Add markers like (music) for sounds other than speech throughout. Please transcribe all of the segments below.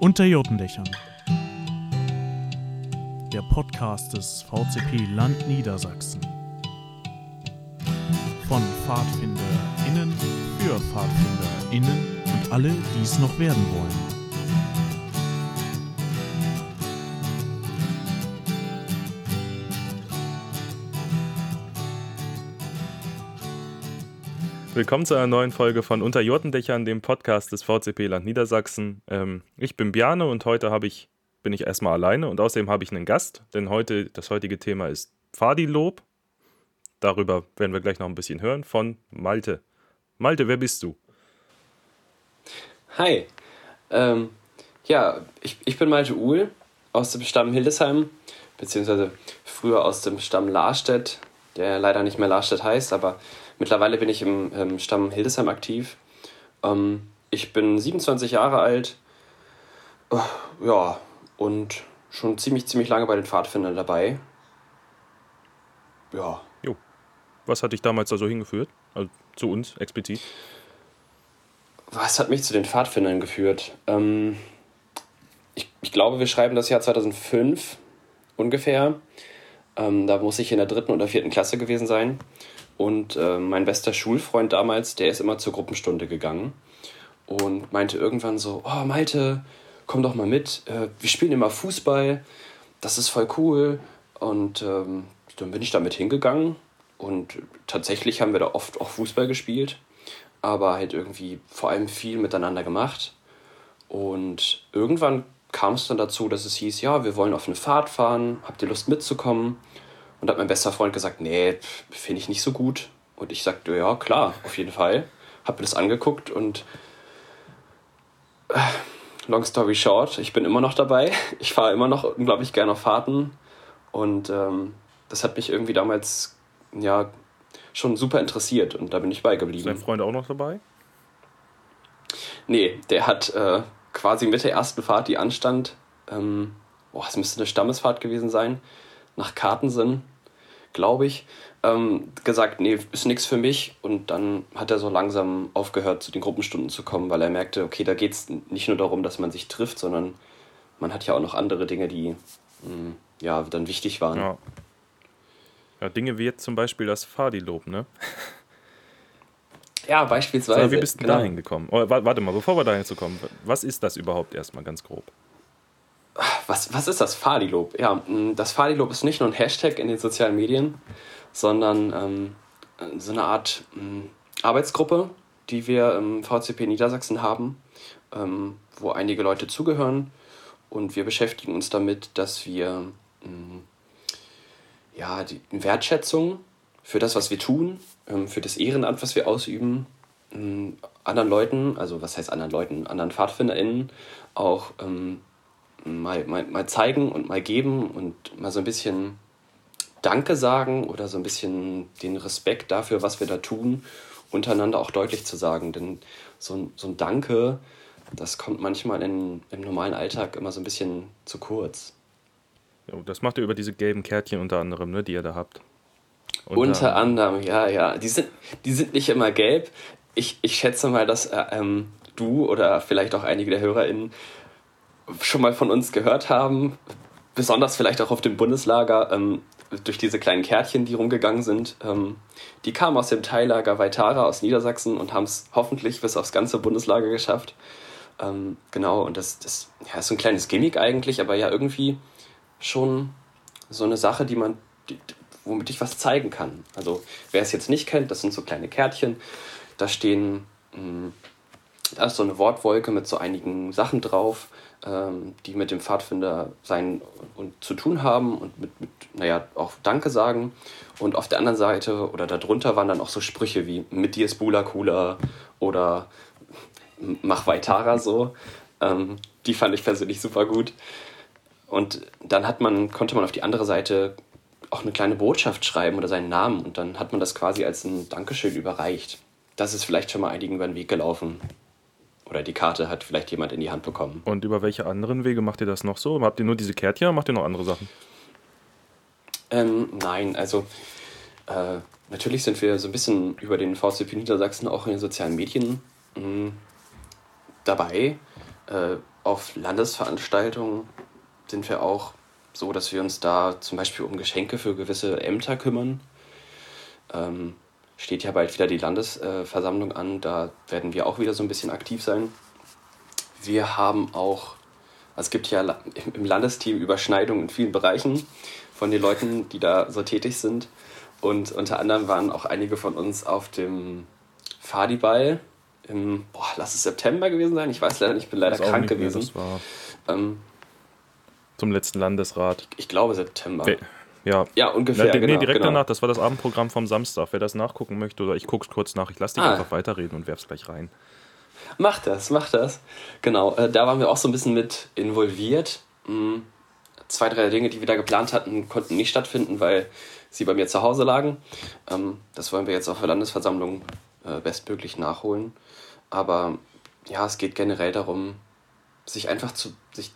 Unter Jotendächern. Der Podcast des VCP Land Niedersachsen. Von PfadfinderInnen für PfadfinderInnen und alle, die es noch werden wollen. Willkommen zu einer neuen Folge von Unter Jotendächern, dem Podcast des VCP Land Niedersachsen. Ähm, ich bin Bjane und heute ich, bin ich erstmal alleine und außerdem habe ich einen Gast, denn heute das heutige Thema ist Pfadilob. Darüber werden wir gleich noch ein bisschen hören von Malte. Malte, wer bist du? Hi, ähm, ja, ich, ich bin Malte Uhl aus dem Stamm Hildesheim, beziehungsweise früher aus dem Stamm Larstedt, der leider nicht mehr Larstedt heißt, aber Mittlerweile bin ich im, im Stamm Hildesheim aktiv. Ähm, ich bin 27 Jahre alt. Uh, ja, und schon ziemlich, ziemlich lange bei den Pfadfindern dabei. Ja. Jo. Was hat dich damals da so hingeführt? Also zu uns explizit? Was hat mich zu den Pfadfindern geführt? Ähm, ich, ich glaube, wir schreiben das Jahr 2005 ungefähr. Ähm, da muss ich in der dritten oder vierten Klasse gewesen sein. Und äh, mein bester Schulfreund damals, der ist immer zur Gruppenstunde gegangen und meinte irgendwann so, oh Malte, komm doch mal mit, äh, wir spielen immer Fußball, das ist voll cool. Und ähm, dann bin ich damit hingegangen und tatsächlich haben wir da oft auch Fußball gespielt, aber halt irgendwie vor allem viel miteinander gemacht. Und irgendwann kam es dann dazu, dass es hieß, ja, wir wollen auf eine Fahrt fahren, habt ihr Lust mitzukommen? Und hat mein bester Freund gesagt, nee, finde ich nicht so gut. Und ich sagte, ja, klar, auf jeden Fall. Hab mir das angeguckt und äh, long story short, ich bin immer noch dabei. (laughs) Ich fahre immer noch unglaublich gerne auf Fahrten. Und ähm, das hat mich irgendwie damals ja schon super interessiert und da bin ich beigeblieben. Ist dein Freund auch noch dabei? Nee, der hat äh, quasi mit der ersten Fahrt, die anstand, ähm, boah, es müsste eine Stammesfahrt gewesen sein, nach Kartensinn, glaube ich, ähm, gesagt, nee, ist nichts für mich. Und dann hat er so langsam aufgehört, zu den Gruppenstunden zu kommen, weil er merkte, okay, da geht es nicht nur darum, dass man sich trifft, sondern man hat ja auch noch andere Dinge, die mh, hm, ja dann wichtig waren. Ja. ja. Dinge wie jetzt zum Beispiel das Fadi-Lob, ne? Ja, beispielsweise. So, wie bist du genau. da hingekommen? Oh, warte mal, bevor wir da hinzukommen, was ist das überhaupt erstmal ganz grob? Was, was ist das Fadilob? Ja, mm, das Fadilob ist nicht nur ein Hashtag in den sozialen Medien, sondern ähm, so eine Art ähm, Arbeitsgruppe, die wir im VCP Niedersachsen haben, ähm, wo einige Leute zugehören. Und wir beschäftigen uns damit, dass wir ähm, ja, die Wertschätzung für das, was wir tun, ähm, für das Ehrenamt, was wir ausüben, ähm, anderen Leuten, also was heißt anderen Leuten, anderen PfadfinderInnen auch mal, mal, mal zeigen und mal geben und mal so ein bisschen Danke sagen oder so ein bisschen den Respekt dafür, was wir da tun, untereinander auch deutlich zu sagen. Denn so ein, so ein Danke, das kommt manchmal in, im normalen Alltag immer so ein bisschen zu kurz. Das macht ihr über diese gelben Kärtchen unter anderem, ne, die ihr da habt. Unter, unter anderem, ja, ja. Die sind, die sind nicht immer gelb. Ich, ich schätze mal, dass äh, ähm, du oder vielleicht auch einige der HörerInnen schon mal von uns gehört haben, besonders vielleicht auch auf dem Bundeslager, ähm, durch diese kleinen Kärtchen, die rumgegangen sind. Ähm, die kamen aus dem Teillager Weitara aus Niedersachsen und haben es hoffentlich bis aufs ganze Bundeslager geschafft. Ähm, genau, und das, das ja, ist so ein kleines Gimmick eigentlich, aber ja irgendwie schon so eine Sache, die man, die, womit ich was zeigen kann. Also wer es jetzt nicht kennt, das sind so kleine Kärtchen. Da stehen, mh, hm, da ist so eine Wortwolke mit so einigen Sachen drauf ähm, die mit dem Pfadfinder sein und zu tun haben und mit, mit, naja, auch Danke sagen. Und auf der anderen Seite oder darunter waren dann auch so Sprüche wie mit dir ist Bula cooler oder mach weiterer so. Ähm, die fand ich persönlich super gut. Und dann hat man, konnte man auf die andere Seite auch eine kleine Botschaft schreiben oder seinen Namen und dann hat man das quasi als ein Dankeschön überreicht. Das ist vielleicht schon mal einigen über den Weg gelaufen. Oder die Karte hat vielleicht jemand in die Hand bekommen. Und über welche anderen Wege macht ihr das noch so? Habt ihr nur diese Kärtchen oder macht ihr noch andere Sachen? Ähm, nein, also äh, natürlich sind wir so ein bisschen über den VCP Niedersachsen auch in den sozialen Medien mh, hm, dabei. Äh, auf Landesveranstaltungen sind wir auch so, dass wir uns da zum Beispiel um Geschenke für gewisse Ämter kümmern. Ähm, steht ja bald wieder die Landesversammlung an, da werden wir auch wieder so ein bisschen aktiv sein. Wir haben auch, also es gibt ja im Landesteam Überschneidungen in vielen Bereichen von den Leuten, die da so tätig sind. Und unter anderem waren auch einige von uns auf dem Fadiball im, boah, lass es September gewesen sein. Ich weiß leider nicht, ich bin leider krank gewesen. Mehr, das war ähm, zum letzten Landesrat. Ich glaube September. We ja. ja, ungefähr. Ja, nee, genau, direkt genau. danach, das war das Abendprogramm vom Samstag. Wer das nachgucken möchte, oder ich gucke es kurz nach, ich lasse dich ah. einfach weiterreden und werf's gleich rein. Mach das, mach das. Genau, äh, da waren wir auch so ein bisschen mit involviert. Mhm. Zwei, drei Dinge, die wir da geplant hatten, konnten nicht stattfinden, weil sie bei mir zu Hause lagen. Ähm, das wollen wir jetzt auf der Landesversammlung äh, bestmöglich nachholen. Aber ja, es geht generell darum, sich einfach zu, sich,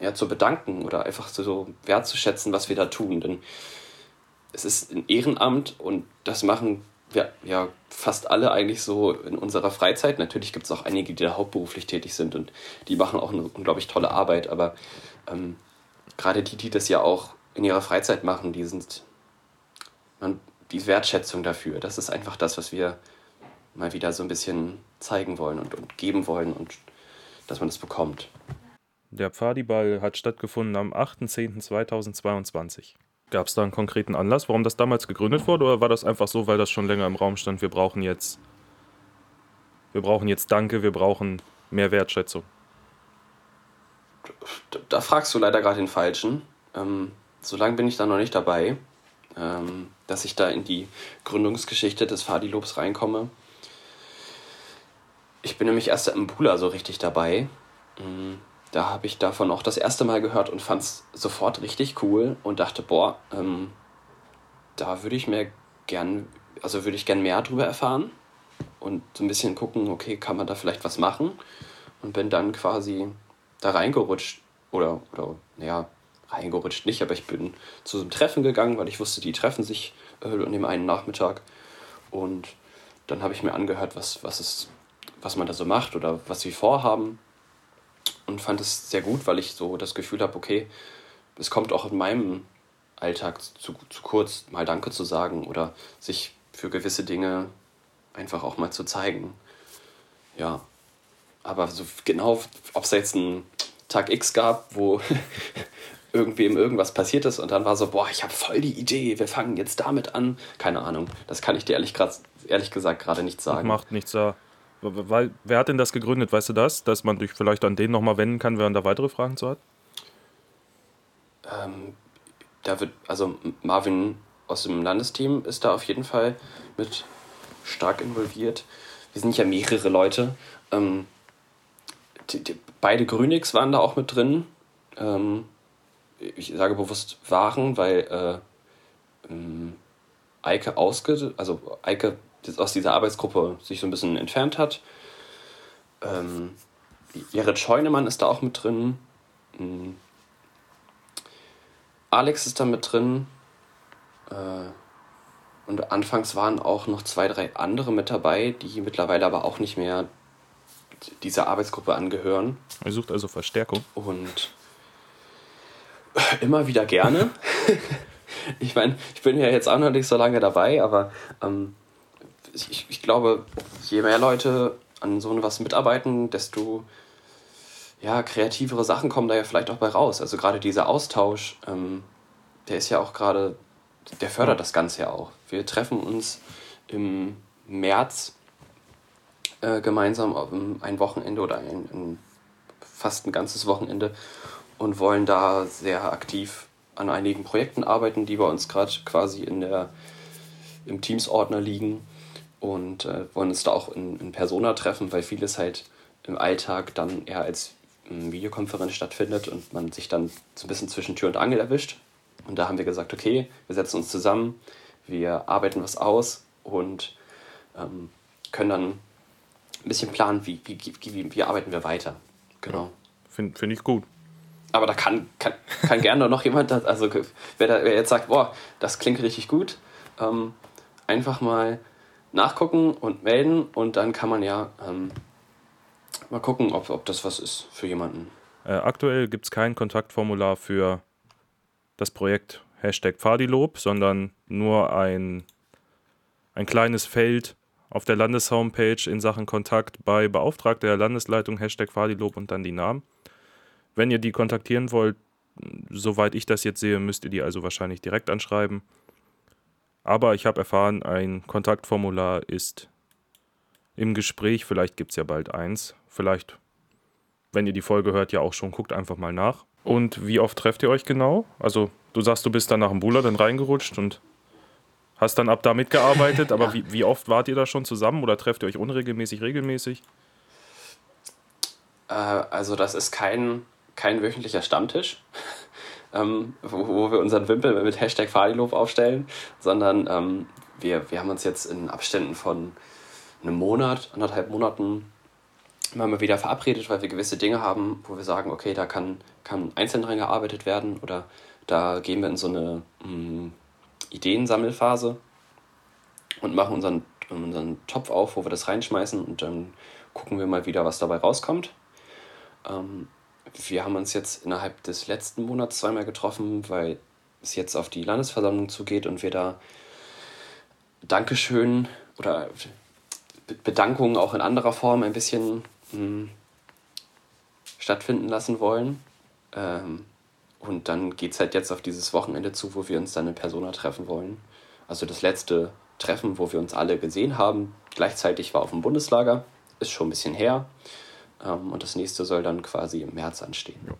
ja, zu bedanken oder einfach so wertzuschätzen, was wir da tun. Denn es ist ein Ehrenamt und das machen wir ja fast alle eigentlich so in unserer Freizeit. Natürlich gibt es auch einige, die da hauptberuflich tätig sind und die machen auch eine unglaublich tolle Arbeit, aber ähm, gerade die, die das ja auch in ihrer Freizeit machen, die sind man, die Wertschätzung dafür. Das ist einfach das, was wir mal wieder so ein bisschen zeigen wollen und, und geben wollen und dass man das bekommt. Der Pfadiball hat stattgefunden am 8.10.2022. Gab es da einen konkreten Anlass, warum das damals gegründet wurde, oder war das einfach so, weil das schon länger im Raum stand, wir brauchen jetzt, wir brauchen jetzt Danke, wir brauchen mehr Wertschätzung? Da, fragst du leider gerade den Falschen. Ähm, so lange bin ich da noch nicht dabei, ähm, dass ich da in die Gründungsgeschichte des Fadi-Lobs reinkomme. Ich bin nämlich erst im Bula so richtig dabei. Mm, da habe ich davon auch das erste Mal gehört und fand es sofort richtig cool und dachte, boah, ähm, da würde ich mir gern, also würde ich gern mehr darüber erfahren und so ein bisschen gucken, okay, kann man da vielleicht was machen? Und bin dann quasi da reingerutscht oder, oder naja, reingerutscht nicht, aber ich bin zu so einem Treffen gegangen, weil ich wusste, die treffen sich äh, dem einen Nachmittag und dann habe ich mir angehört, was, was es was man da so macht oder was sie vorhaben. Und fand es sehr gut, weil ich so das Gefühl habe, okay, es kommt auch in meinem Alltag zu, zu kurz, mal Danke zu sagen oder sich für gewisse Dinge einfach auch mal zu zeigen. Ja, aber so genau, ob es jetzt einen Tag X gab, wo (laughs) irgendwem irgendwas passiert ist und dann war so, boah, ich habe voll die Idee, wir fangen jetzt damit an. Keine Ahnung, das kann ich dir ehrlich, grad, ehrlich gesagt gerade nicht sagen. Macht nichts da. Weil, wer hat denn das gegründet, weißt du das? Dass man dich vielleicht an den nochmal wenden kann, wenn man da weitere Fragen zu hat? Ähm, da wird, also Marvin aus dem Landesteam ist da auf jeden Fall mit stark involviert. Wir sind ja mehrere Leute. Ähm, die, die, beide Grünix waren da auch mit drin. Ähm, ich sage bewusst waren, weil äh, ähm, Eike ausge, also Eike aus dieser Arbeitsgruppe sich so ein bisschen entfernt hat. Ähm, Jared Scheunemann ist da auch mit drin. Mhm. Alex ist da mit drin. Äh, und anfangs waren auch noch zwei, drei andere mit dabei, die mittlerweile aber auch nicht mehr dieser Arbeitsgruppe angehören. Er sucht also Verstärkung. Und immer wieder gerne. (laughs) ich meine, ich bin ja jetzt auch noch nicht so lange dabei, aber ähm, ich, ich glaube, je mehr Leute an so etwas mitarbeiten, desto ja, kreativere Sachen kommen da ja vielleicht auch bei raus. Also gerade dieser Austausch, ähm, der ist ja auch gerade, der fördert das Ganze ja auch. Wir treffen uns im März äh, gemeinsam auf ein Wochenende oder ein, ein, fast ein ganzes Wochenende und wollen da sehr aktiv an einigen Projekten arbeiten, die bei uns gerade quasi in der, im Teams-Ordner liegen und äh, wollen uns da auch in, in Persona treffen, weil vieles halt im Alltag dann eher als ähm, Videokonferenz stattfindet und man sich dann so ein bisschen zwischen Tür und Angel erwischt. Und da haben wir gesagt, okay, wir setzen uns zusammen, wir arbeiten was aus und ähm, können dann ein bisschen planen, wie, wie, wie, wie arbeiten wir weiter. Genau. Finde find ich gut. Aber da kann, kann, kann gerne noch jemand, also wer, da, wer jetzt sagt, boah, das klingt richtig gut, ähm, einfach mal nachgucken und melden und dann kann man ja ähm, mal gucken, ob, ob das was ist für jemanden. Äh, aktuell gibt es kein Kontaktformular für das Projekt Hashtag Pfadilob, sondern nur ein, ein kleines Feld auf der Landeshomepage in Sachen Kontakt bei Beauftragter der Landesleitung Hashtag Pfadilob und dann die Namen. Wenn ihr die kontaktieren wollt, soweit ich das jetzt sehe, müsst ihr die also wahrscheinlich direkt anschreiben. Aber ich habe erfahren, ein Kontaktformular ist im Gespräch. Vielleicht gibt es ja bald eins. Vielleicht, wenn ihr die Folge hört, ja auch schon. Guckt einfach mal nach. Und wie oft trefft ihr euch genau? Also, du sagst, du bist dann nach dem Buller dann reingerutscht und hast dann ab da mitgearbeitet. Aber ja. wie, wie oft wart ihr da schon zusammen oder trefft ihr euch unregelmäßig, regelmäßig? Äh, also, das ist kein, kein wöchentlicher Stammtisch. Ähm, wo, wo, wir unseren Wimpel mit Hashtag Fahrdilob aufstellen, sondern ähm, wir, wir haben uns jetzt in Abständen von einem Monat, anderthalb Monaten mal wieder verabredet, weil wir gewisse Dinge haben, wo wir sagen, okay, da kann, kann einzeln dran gearbeitet werden oder da gehen wir in so eine mh, mm, Ideensammelphase und machen unseren, unseren Topf auf, wo wir das reinschmeißen und dann gucken wir mal wieder, was dabei rauskommt. Ähm, wir haben uns jetzt innerhalb des letzten Monats zweimal getroffen, weil es jetzt auf die Landesversammlung zugeht und wir da Dankeschön oder Bedankungen auch in anderer Form ein bisschen mh, hm, stattfinden lassen wollen. Ähm, und dann geht es halt jetzt auf dieses Wochenende zu, wo wir uns dann in Persona treffen wollen. Also das letzte Treffen, wo wir uns alle gesehen haben, gleichzeitig war auf dem Bundeslager, ist schon ein bisschen her. Ähm, und das nächste soll dann quasi im März anstehen. Ja.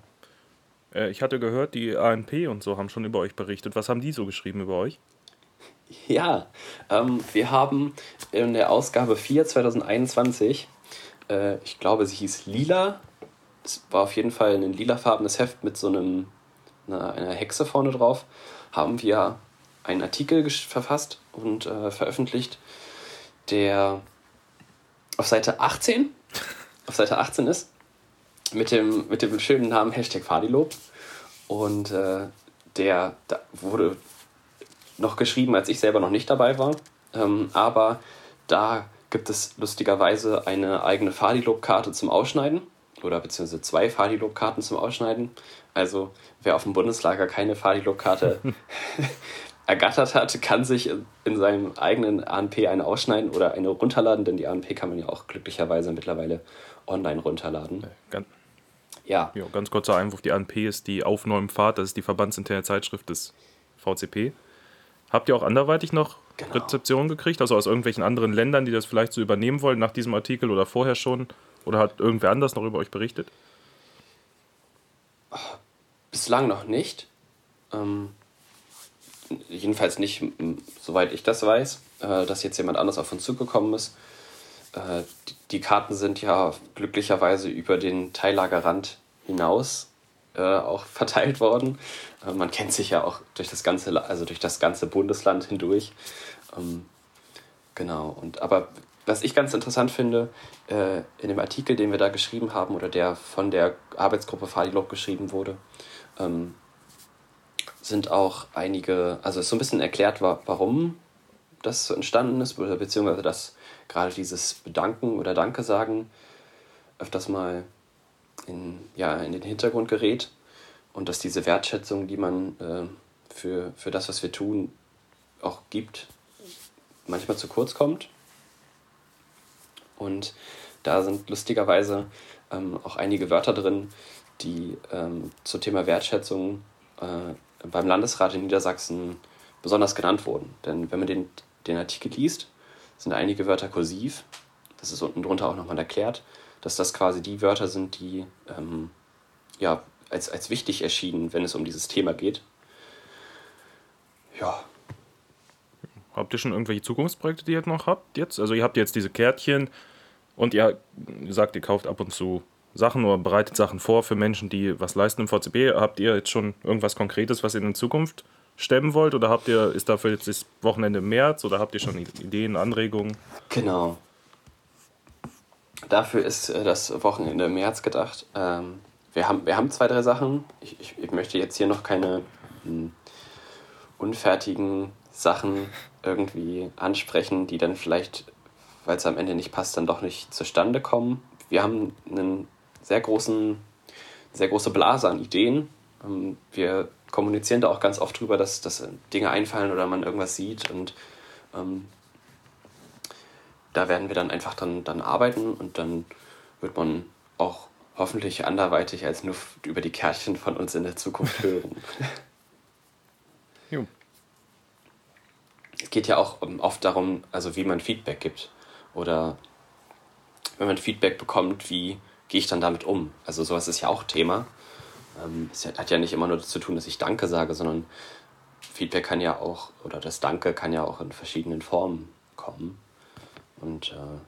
Äh, ich hatte gehört, die ANP und so haben schon über euch berichtet. Was haben die so geschrieben über euch? (laughs) Ja, ähm, wir haben in der Ausgabe 4 2021, äh, ich glaube, sie hieß Lila. Es war auf jeden Fall ein lilafarbenes Heft mit so einem, einer, einer Hexe vorne drauf. Haben wir einen Artikel verfasst und äh, veröffentlicht, der auf Seite 18, auf Seite 18 ist, mit dem, mit dem schönen Namen Hashtag Fadilob. Und äh, der wurde noch geschrieben, als ich selber noch nicht dabei war. Ähm, aber da gibt es lustigerweise eine eigene Fadilob-Karte zum Ausschneiden oder beziehungsweise zwei Fadilob-Karten zum Ausschneiden. Also wer auf dem Bundeslager keine Fadilob-Karte (laughs) ergattert hat, kann sich in seinem eigenen ANP eine ausschneiden oder eine runterladen, denn die ANP kann man ja auch glücklicherweise mittlerweile online runterladen. Ganz, ja. ja. Ganz kurzer Einwurf, die ANP ist die Aufnahmepfad, das ist die verbandsinterne Zeitschrift des VCP. Habt ihr auch anderweitig noch genau. Rezeptionen gekriegt, also aus irgendwelchen anderen Ländern, die das vielleicht so übernehmen wollen nach diesem Artikel oder vorher schon? Oder hat irgendwer anders noch über euch berichtet? Bislang noch nicht. Ähm, jedenfalls nicht, soweit ich das weiß, äh, dass jetzt jemand anders auf uns zugekommen ist. Äh, die, Karten sind ja glücklicherweise über den Teillagerrand hinaus äh, auch (laughs) verteilt worden. Äh, man kennt sich ja auch durch das ganze, also durch das ganze Bundesland hindurch. Ähm, genau. Und aber was ich ganz interessant finde, äh, in dem Artikel, den wir da geschrieben haben oder der von der Arbeitsgruppe Fadilob geschrieben wurde, ähm, sind auch einige, also ist so ein bisschen erklärt, warum das so entstanden ist, beziehungsweise dass gerade dieses Bedanken oder Danke sagen öfters mal in, ja, in den Hintergrund gerät und dass diese Wertschätzung, die man äh, für, für das, was wir tun, auch gibt, manchmal zu kurz kommt. Und da sind lustigerweise ähm, auch einige Wörter drin, die ähm, zum Thema Wertschätzung äh, beim Landesrat in Niedersachsen besonders genannt wurden. Denn wenn man den, den Artikel liest, sind einige Wörter kursiv. Das ist unten drunter auch nochmal erklärt dass das quasi die Wörter sind, die ähm, ja, als, als wichtig erschienen, wenn es um dieses Thema geht. Ja. Habt ihr schon irgendwelche Zukunftsprojekte, die ihr noch habt jetzt? Also ihr habt jetzt diese Kärtchen und ihr sagt, ihr kauft ab und zu Sachen oder bereitet Sachen vor für Menschen, die was leisten im VCB. Habt ihr jetzt schon irgendwas Konkretes, was ihr in Zukunft stemmen wollt? Oder habt ihr, ist dafür jetzt das Wochenende März oder habt ihr schon Ideen, Anregungen? Genau. Dafür ist äh, das Wochenende März gedacht. Ähm, wir, haben, wir haben zwei, drei Sachen. Ich, ich, ich möchte jetzt hier noch keine hm, unfertigen Sachen irgendwie ansprechen, die dann vielleicht, weil es am Ende nicht passt, dann doch nicht zustande kommen. Wir haben einen sehr großen sehr große Blase an Ideen. Ähm, wir kommunizieren da auch ganz oft drüber, dass, dass Dinge einfallen oder man irgendwas sieht und ähm, da werden wir dann einfach dann, dann arbeiten und dann wird man auch hoffentlich anderweitig als nur über die Kärtchen von uns in der Zukunft (laughs) hören. jo. Es geht ja auch ähm, oft darum, also wie man Feedback gibt oder wenn man Feedback bekommt, wie gehe ich dann damit um? Also sowas ist ja auch Thema. Ähm, es hat ja nicht immer nur zu tun, dass ich Danke sage, sondern Feedback kann ja auch, oder das Danke kann ja auch in verschiedenen Formen kommen. Und äh,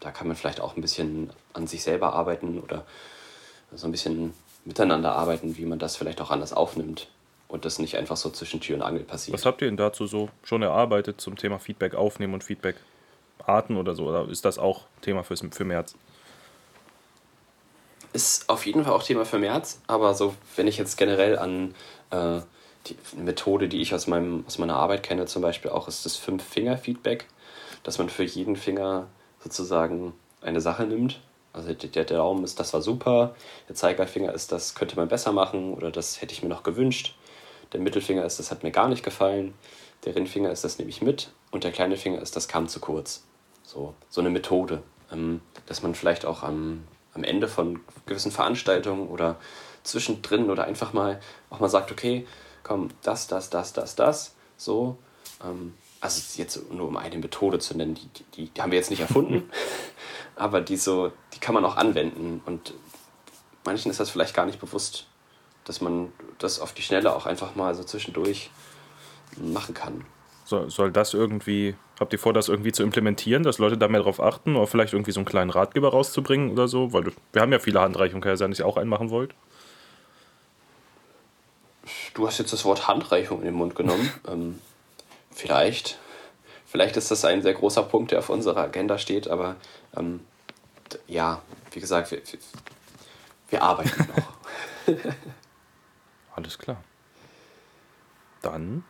da kann man vielleicht auch ein bisschen an sich selber arbeiten oder so ein bisschen miteinander arbeiten, wie man das vielleicht auch anders aufnimmt und das nicht einfach so zwischen Tür und Angel passiert. Was habt ihr denn dazu so schon erarbeitet zum Thema Feedback aufnehmen und Feedback Arten oder so? Oder ist das auch Thema fürs, für März? Ist auf jeden Fall auch Thema für März, aber so, wenn ich jetzt generell an äh, die Methode, die ich aus, meinem, aus meiner Arbeit kenne, zum Beispiel auch, ist das Fünf-Finger-Feedback, dass man für jeden Finger sozusagen eine Sache nimmt. Also der, Daumen ist, das war super, der Zeigefinger ist, das könnte man besser machen oder das hätte ich mir noch gewünscht. Der Mittelfinger ist, das hat mir gar nicht gefallen. Der Ringfinger ist, das nehme ich mit. Und der kleine Finger ist, das kam zu kurz. So, so eine Methode, ähm, dass man vielleicht auch am, am Ende von gewissen Veranstaltungen oder zwischendrin oder einfach mal auch mal sagt, okay, komm, das, das, das, das, das, so. Ähm, also jetzt nur um eine Methode zu nennen, die, die, die haben wir jetzt nicht erfunden, (laughs) aber die so, die kann man auch anwenden und manchen ist das vielleicht gar nicht bewusst, dass man das auf die Schnelle auch einfach mal so zwischendurch machen kann. So, soll das irgendwie, habt ihr vor, das irgendwie zu implementieren, dass Leute da mehr drauf achten oder vielleicht irgendwie so einen kleinen Ratgeber rauszubringen oder so? Weil wir haben ja viele Handreichungen, kann ja sein, dass ihr auch einen machen wollt. Du hast jetzt das Wort Handreichung in den Mund genommen. (laughs) ähm, vielleicht. Vielleicht ist das ein sehr großer Punkt, der auf unserer Agenda steht, aber ähm, ja, wie gesagt, wir, wir arbeiten noch. (laughs) Alles klar. Dann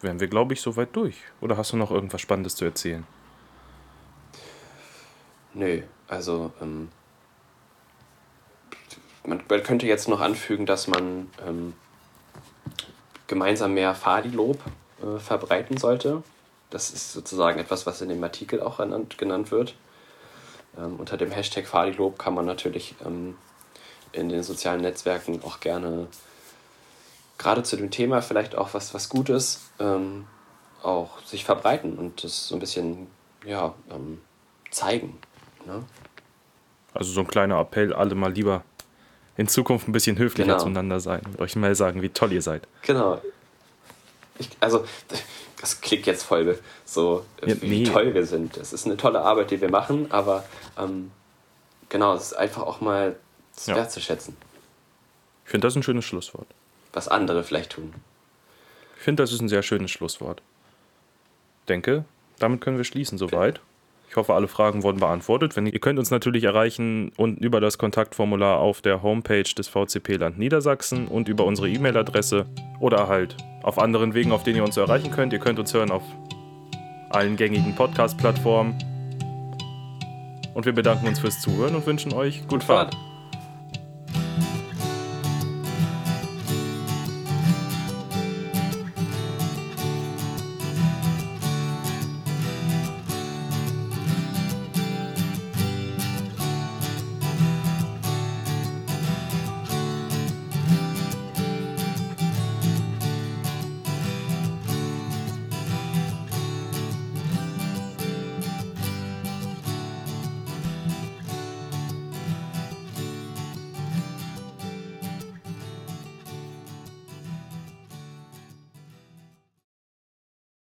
wären wir, glaube ich, soweit durch. Oder hast du noch irgendwas Spannendes zu erzählen? Nö, also ähm, man, man, könnte jetzt noch anfügen, dass man ähm, gemeinsam mehr Fadi-Lob äh, verbreiten sollte. Das ist sozusagen etwas, was in dem Artikel auch genannt, genannt wird. Ähm, unter dem Hashtag Fadi-Lob kann man natürlich ähm, in den sozialen Netzwerken auch gerne gerade zu dem Thema vielleicht auch was, was Gutes ähm, auch sich verbreiten und das so ein bisschen ja, ähm, zeigen. Ne? Also so ein kleiner Appell, alle mal lieber in Zukunft ein bisschen höflicher genau. zueinander sein und euch mal sagen, wie toll ihr seid. Genau. Ich, also, (laughs) das klingt jetzt voll so, ja, wie nee. toll wir sind. Es ist eine tolle Arbeit, die wir machen, aber ähm, genau, es ist einfach auch mal ja. wertzuschätzen. Ich finde das ein schönes Schlusswort was andere vielleicht tun. Ich finde, das ist ein sehr schönes Schlusswort. Denke, damit können wir schließen soweit. Ich hoffe, alle Fragen wurden beantwortet. Wenn, ihr könnt uns natürlich erreichen und über das Kontaktformular auf der Homepage des VCP Land Niedersachsen und über unsere E-Mail-Adresse oder halt auf anderen Wegen, auf denen ihr uns erreichen könnt. Ihr könnt uns hören auf allen gängigen Podcast-Plattformen. Und wir bedanken uns fürs Zuhören und wünschen euch gute Fahrt.